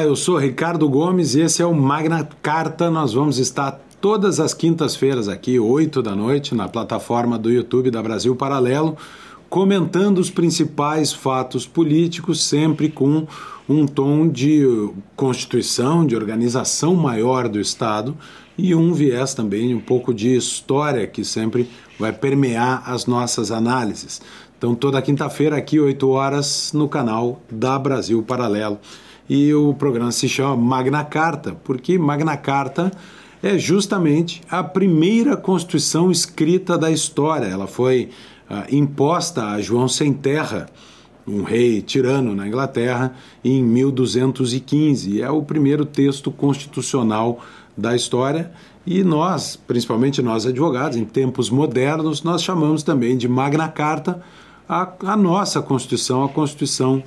Olá, eu sou Ricardo Gomes e esse é o Magna Carta. Nós vamos estar todas as quintas-feiras aqui, 8 da noite, na plataforma do YouTube da Brasil Paralelo, comentando os principais fatos políticos, sempre com um tom de constituição, de organização maior do Estado e um viés também um pouco de história que sempre vai permear as nossas análises. Então, toda quinta-feira, aqui, 8 horas, no canal da Brasil Paralelo e o programa se chama Magna Carta, porque Magna Carta é justamente a primeira constituição escrita da história. Ela foi uh, imposta a João Sem Terra, um rei tirano na Inglaterra, em 1215. É o primeiro texto constitucional da história e nós, principalmente nós advogados, em tempos modernos, nós chamamos também de Magna Carta a, a nossa Constituição, a Constituição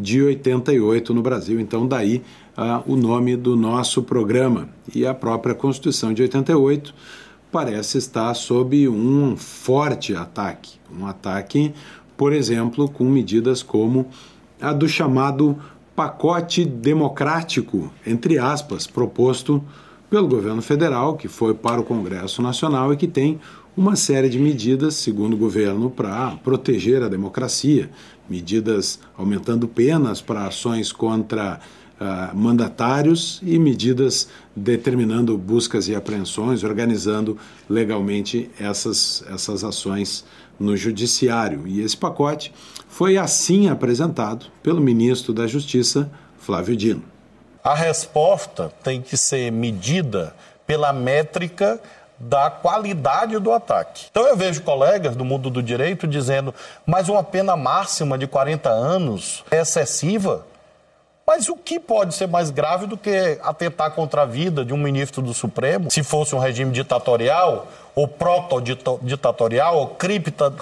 de 88 no Brasil. Então, daí uh, o nome do nosso programa. E a própria Constituição de 88 parece estar sob um forte ataque. Um ataque, por exemplo, com medidas como a do chamado pacote democrático, entre aspas, proposto pelo governo federal, que foi para o Congresso Nacional e que tem uma série de medidas, segundo o governo, para proteger a democracia, medidas aumentando penas para ações contra uh, mandatários e medidas determinando buscas e apreensões, organizando legalmente essas, essas ações no judiciário. E esse pacote foi assim apresentado pelo ministro da Justiça, Flávio Dino. A resposta tem que ser medida pela métrica da qualidade do ataque. Então eu vejo colegas do mundo do direito dizendo, mas uma pena máxima de 40 anos é excessiva. Mas o que pode ser mais grave do que atentar contra a vida de um ministro do Supremo, se fosse um regime ditatorial, ou proto-ditatorial, ou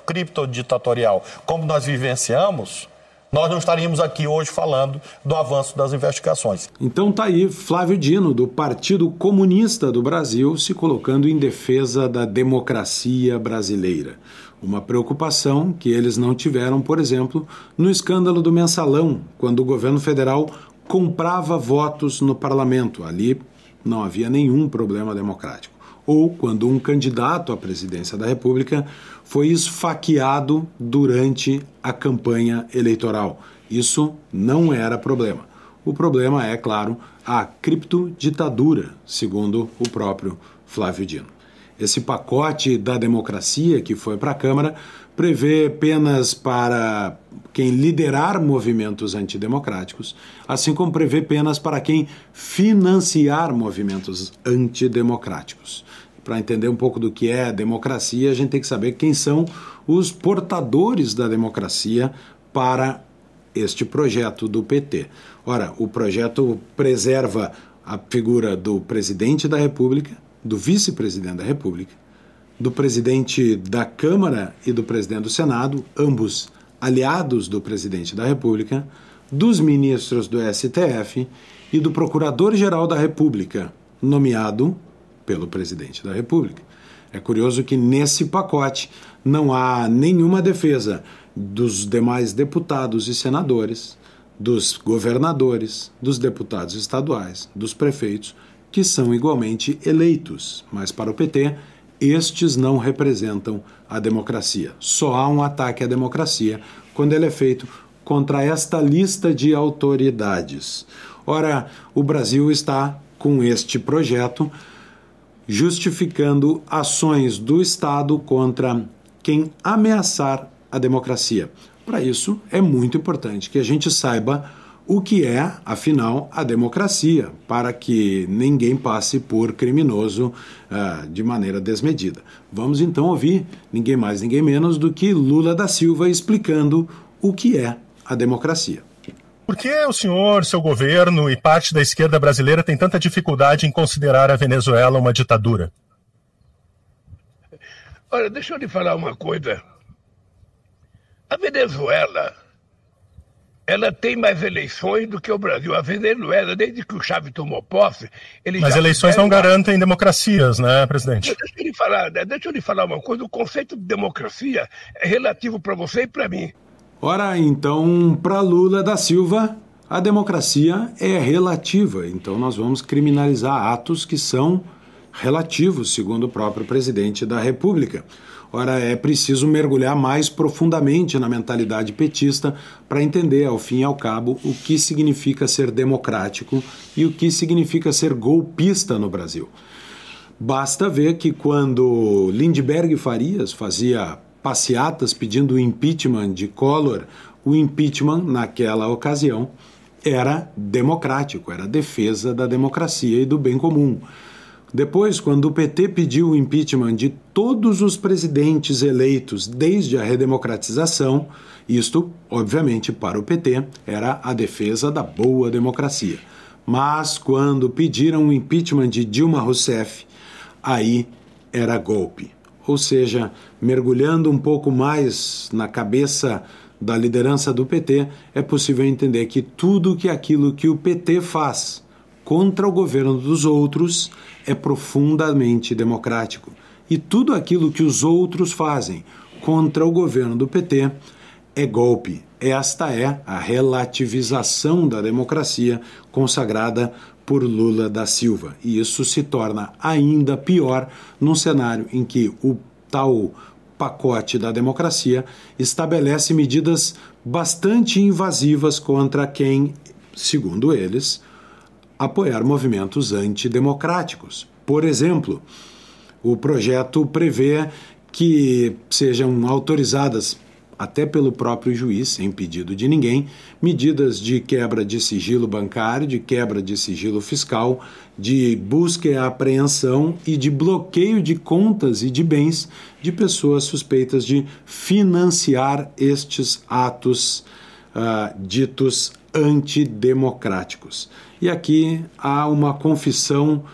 cripto-ditatorial, como nós vivenciamos? Nós não estaríamos aqui hoje falando do avanço das investigações. Então tá aí Flávio Dino, do Partido Comunista do Brasil, se colocando em defesa da democracia brasileira. Uma preocupação que eles não tiveram, por exemplo, no escândalo do mensalão, quando o governo federal comprava votos no parlamento. Ali não havia nenhum problema democrático. Ou quando um candidato à presidência da República foi esfaqueado durante a campanha eleitoral. Isso não era problema. O problema é, claro, a criptoditadura, segundo o próprio Flávio Dino. Esse pacote da democracia que foi para a Câmara prevê penas para quem liderar movimentos antidemocráticos, assim como prevê penas para quem financiar movimentos antidemocráticos para entender um pouco do que é democracia, a gente tem que saber quem são os portadores da democracia para este projeto do PT. Ora, o projeto preserva a figura do presidente da República, do vice-presidente da República, do presidente da Câmara e do presidente do Senado, ambos aliados do presidente da República, dos ministros do STF e do Procurador-Geral da República, nomeado pelo presidente da República. É curioso que nesse pacote não há nenhuma defesa dos demais deputados e senadores, dos governadores, dos deputados estaduais, dos prefeitos, que são igualmente eleitos, mas para o PT, estes não representam a democracia. Só há um ataque à democracia quando ele é feito contra esta lista de autoridades. Ora, o Brasil está com este projeto justificando ações do Estado contra quem ameaçar a democracia. Para isso, é muito importante que a gente saiba o que é, afinal, a democracia, para que ninguém passe por criminoso uh, de maneira desmedida. Vamos então ouvir ninguém mais, ninguém menos do que Lula da Silva explicando o que é a democracia. Por que o senhor, seu governo e parte da esquerda brasileira tem tanta dificuldade em considerar a Venezuela uma ditadura? Olha, deixa eu lhe falar uma coisa. A Venezuela, ela tem mais eleições do que o Brasil. A Venezuela, desde que o Chávez tomou posse, ele Mas eleições não garantem democracias, né, presidente? Deixa eu lhe falar, deixa eu lhe falar uma coisa. O conceito de democracia é relativo para você e para mim. Ora, então, para Lula da Silva, A democracia é relativa, então nós vamos criminalizar atos que são relativos, segundo o próprio presidente da República. Ora, é preciso mergulhar mais profundamente na mentalidade petista para entender, ao fim e ao cabo, o que significa ser democrático e o que significa ser golpista no Brasil. Basta ver que quando Lindbergh Farias fazia passeatas pedindo o impeachment de Collor, o impeachment, naquela ocasião, era democrático, era defesa da democracia e do bem comum. Depois, quando o PT pediu o impeachment de todos os presidentes eleitos desde a redemocratização, isto, obviamente, para o PT, era a defesa da boa democracia. Mas quando pediram o impeachment de Dilma Rousseff, aí era golpe. Ou seja, mergulhando um pouco mais na cabeça da liderança do PT, é possível entender que tudo que aquilo que o PT faz contra o governo dos outros é profundamente democrático. E tudo aquilo que os outros fazem contra o governo do PT é golpe. Esta é a relativização da democracia consagrada por Lula da Silva. E isso se torna ainda pior num cenário em que o tal pacote da democracia estabelece medidas bastante invasivas contra quem, segundo eles, apoiar movimentos antidemocráticos. Por exemplo, o projeto prevê que sejam autorizadas, até pelo próprio juiz, sem pedido de ninguém, medidas de quebra de sigilo bancário, de quebra de sigilo fiscal, de busca e apreensão e de bloqueio de contas e de bens de pessoas suspeitas de financiar estes atos uh, ditos antidemocráticos. E aqui há uma confissão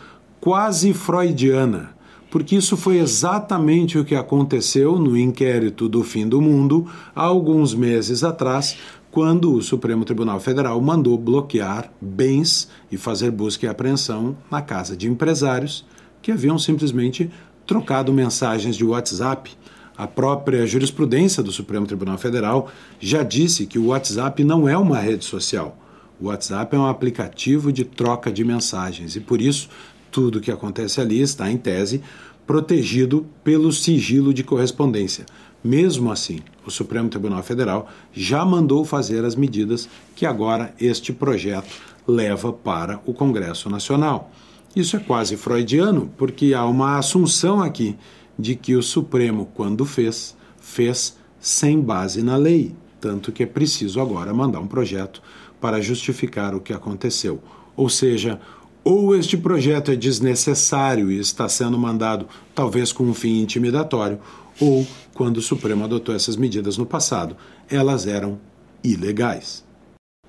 quase freudiana, porque isso foi exatamente o que aconteceu no inquérito do fim do mundo há alguns meses atrás, quando o Supremo Tribunal Federal mandou bloquear bens e fazer busca e apreensão na casa de empresários que haviam simplesmente trocado mensagens de WhatsApp. A própria jurisprudência do Supremo Tribunal Federal já disse que o WhatsApp não é uma rede social. O WhatsApp é um aplicativo de troca de mensagens e por isso tudo que acontece ali está, em tese, protegido pelo sigilo de correspondência. Mesmo assim, o Supremo Tribunal Federal já mandou fazer as medidas que agora este projeto leva para o Congresso Nacional. Isso é quase freudiano, porque há uma assunção aqui de que o Supremo, quando fez, fez sem base na lei, tanto que é preciso agora mandar um projeto para justificar o que aconteceu. Ou seja, ou este projeto é desnecessário e está sendo mandado talvez com um fim intimidatório, ou, quando o Supremo adotou essas medidas no passado, elas eram ilegais.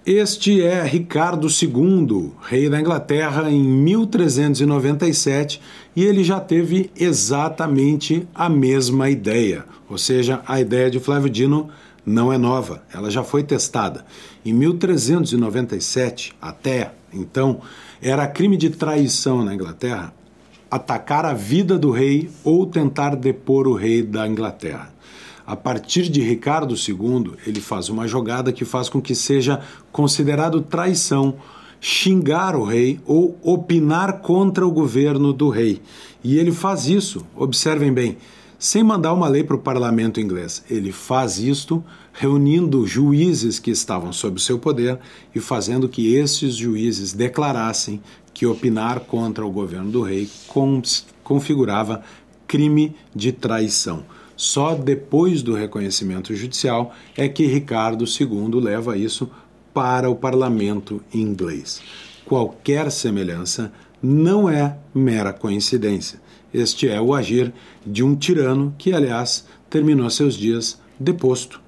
Este é Ricardo II, rei da Inglaterra, em 1397, e ele já teve exatamente a mesma ideia, ou seja, a ideia de Flávio Dino não é nova, ela já foi testada. Em 1397, até então, era crime de traição na Inglaterra atacar a vida do rei ou tentar depor o rei da Inglaterra. A partir de Ricardo II, ele faz uma jogada que faz com que seja considerado traição xingar o rei ou opinar contra o governo do rei. E ele faz isso, observem bem, sem mandar uma lei para o parlamento inglês. Ele faz isto reunindo juízes que estavam sob seu poder e fazendo que esses juízes declarassem que opinar contra o governo do rei configurava crime de traição. Só depois do reconhecimento judicial é que Ricardo II leva isso para o parlamento inglês. Qualquer semelhança não é mera coincidência. Este é o agir de um tirano que, aliás, terminou seus dias deposto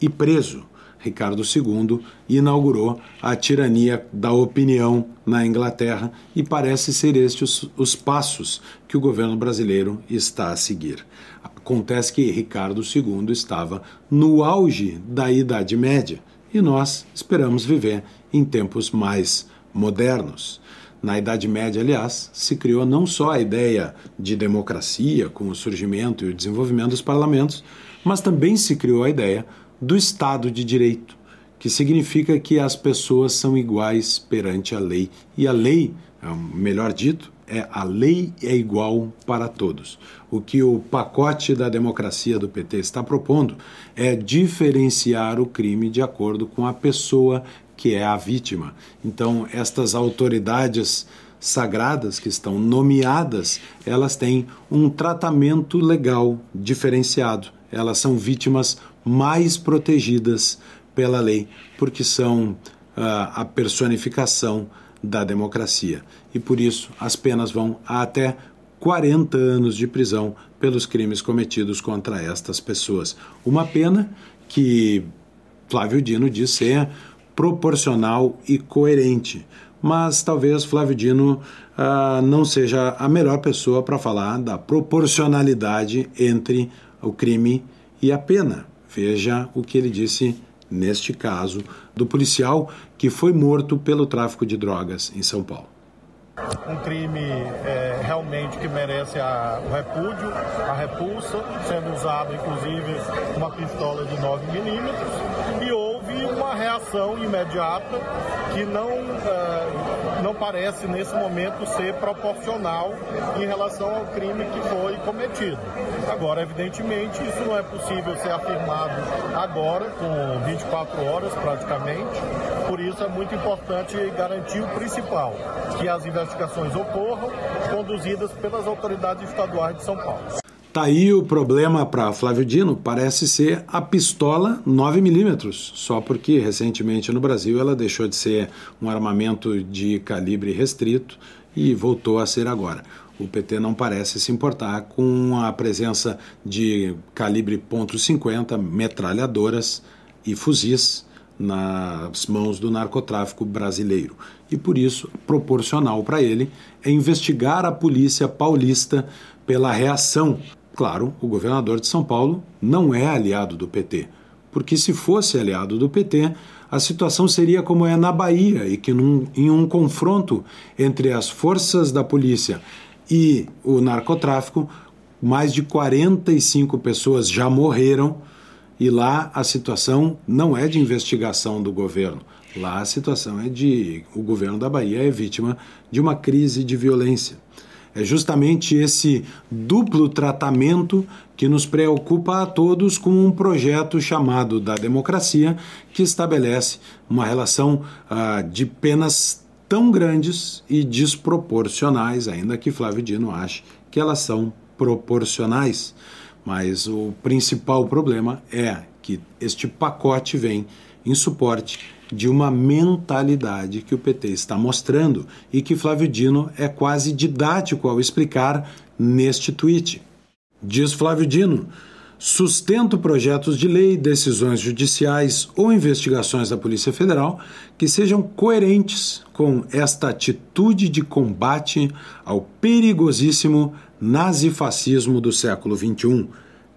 e preso. Ricardo II inaugurou a tirania da opinião na Inglaterra e parece ser estes os, os passos que o governo brasileiro está a seguir. Acontece que Ricardo II estava no auge da Idade Média e nós esperamos viver em tempos mais modernos. Na Idade Média, aliás, se criou não só a ideia de democracia, com o surgimento e o desenvolvimento dos parlamentos, mas também se criou a ideia do Estado de Direito, que significa que as pessoas são iguais perante a lei. E a lei, é melhor dito, é a lei é igual para todos. O que o pacote da democracia do PT está propondo é diferenciar o crime de acordo com a pessoa que é a vítima. Então, estas autoridades sagradas que estão nomeadas, elas têm um tratamento legal diferenciado. Elas são vítimas mais protegidas pela lei, porque são uh, a personificação da democracia. E por isso as penas vão a até 40 anos de prisão pelos crimes cometidos contra estas pessoas. Uma pena que Flávio Dino diz ser proporcional e coerente. Mas talvez Flávio Dino uh, não seja a melhor pessoa para falar da proporcionalidade entre o crime e a pena. Veja o que ele disse neste caso do policial que foi morto pelo tráfico de drogas em São Paulo. Um crime é, realmente que merece a, o repúdio, a repulsa, sendo usado inclusive uma pistola de 9 milímetros, imediata que não, é, não parece nesse momento ser proporcional em relação ao crime que foi cometido. Agora, evidentemente, isso não é possível ser afirmado agora, com 24 horas praticamente, por isso é muito importante garantir o principal, que as investigações ocorram, conduzidas pelas autoridades estaduais de São Paulo. Tá aí o problema para Flávio Dino, parece ser a pistola 9mm, só porque recentemente no Brasil ela deixou de ser um armamento de calibre restrito e voltou a ser agora. O PT não parece se importar com a presença de calibre .50, metralhadoras e fuzis nas mãos do narcotráfico brasileiro. E por isso, proporcional para ele é investigar a polícia paulista pela reação. Claro, o governador de São Paulo não é aliado do PT, porque se fosse aliado do PT, a situação seria como é na Bahia e que num, em um confronto entre as forças da polícia e o narcotráfico, mais de 45 pessoas já morreram e lá a situação não é de investigação do governo. Lá a situação é de o governo da Bahia é vítima de uma crise de violência. É justamente esse duplo tratamento que nos preocupa a todos com um projeto chamado da democracia, que estabelece uma relação ah, de penas tão grandes e desproporcionais, ainda que Flávio Dino ache que elas são proporcionais. Mas o principal problema é que este pacote vem em suporte de uma mentalidade que o PT está mostrando e que Flávio Dino é quase didático ao explicar neste tweet. Diz Flávio Dino: sustento projetos de lei, decisões judiciais ou investigações da Polícia Federal que sejam coerentes com esta atitude de combate ao perigosíssimo nazifascismo do século XXI,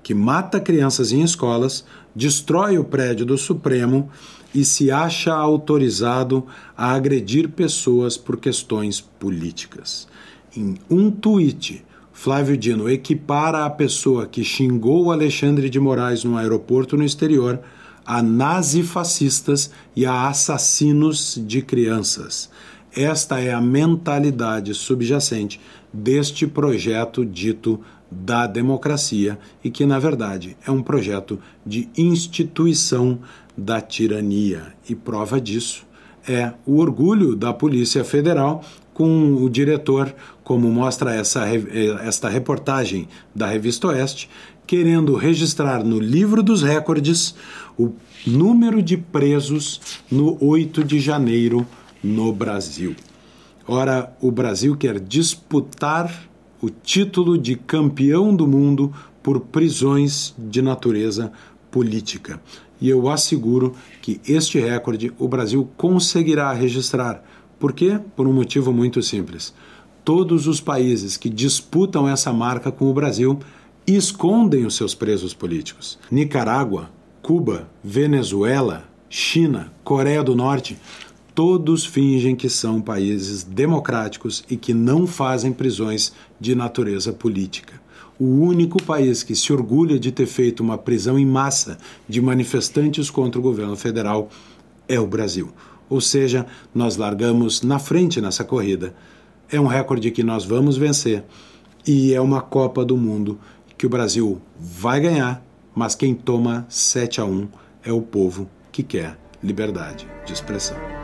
que mata crianças em escolas, destrói o prédio do Supremo e se acha autorizado a agredir pessoas por questões políticas. Em um tweet, Flávio Dino equipara a pessoa que xingou Alexandre de Moraes no aeroporto no exterior a nazifascistas e a assassinos de crianças. Esta é a mentalidade subjacente deste projeto dito da democracia e que, na verdade, é um projeto de instituição da tirania. E prova disso é o orgulho da Polícia Federal com o diretor, como mostra essa, esta reportagem da Revista Oeste, querendo registrar no livro dos recordes o número de presos no 8 de janeiro no Brasil. Ora, o Brasil quer disputar o título de campeão do mundo por prisões de natureza política. E eu asseguro que este recorde o Brasil conseguirá registrar. Por quê? Por um motivo muito simples. Todos os países que disputam essa marca com o Brasil escondem os seus presos políticos. Nicarágua, Cuba, Venezuela, China, Coreia do Norte todos fingem que são países democráticos e que não fazem prisões de natureza política. O único país que se orgulha de ter feito uma prisão em massa de manifestantes contra o governo federal é o Brasil. Ou seja, nós largamos na frente nessa corrida. É um recorde que nós vamos vencer e é uma Copa do Mundo que o Brasil vai ganhar, mas quem toma 7 a 1 é o povo que quer liberdade de expressão.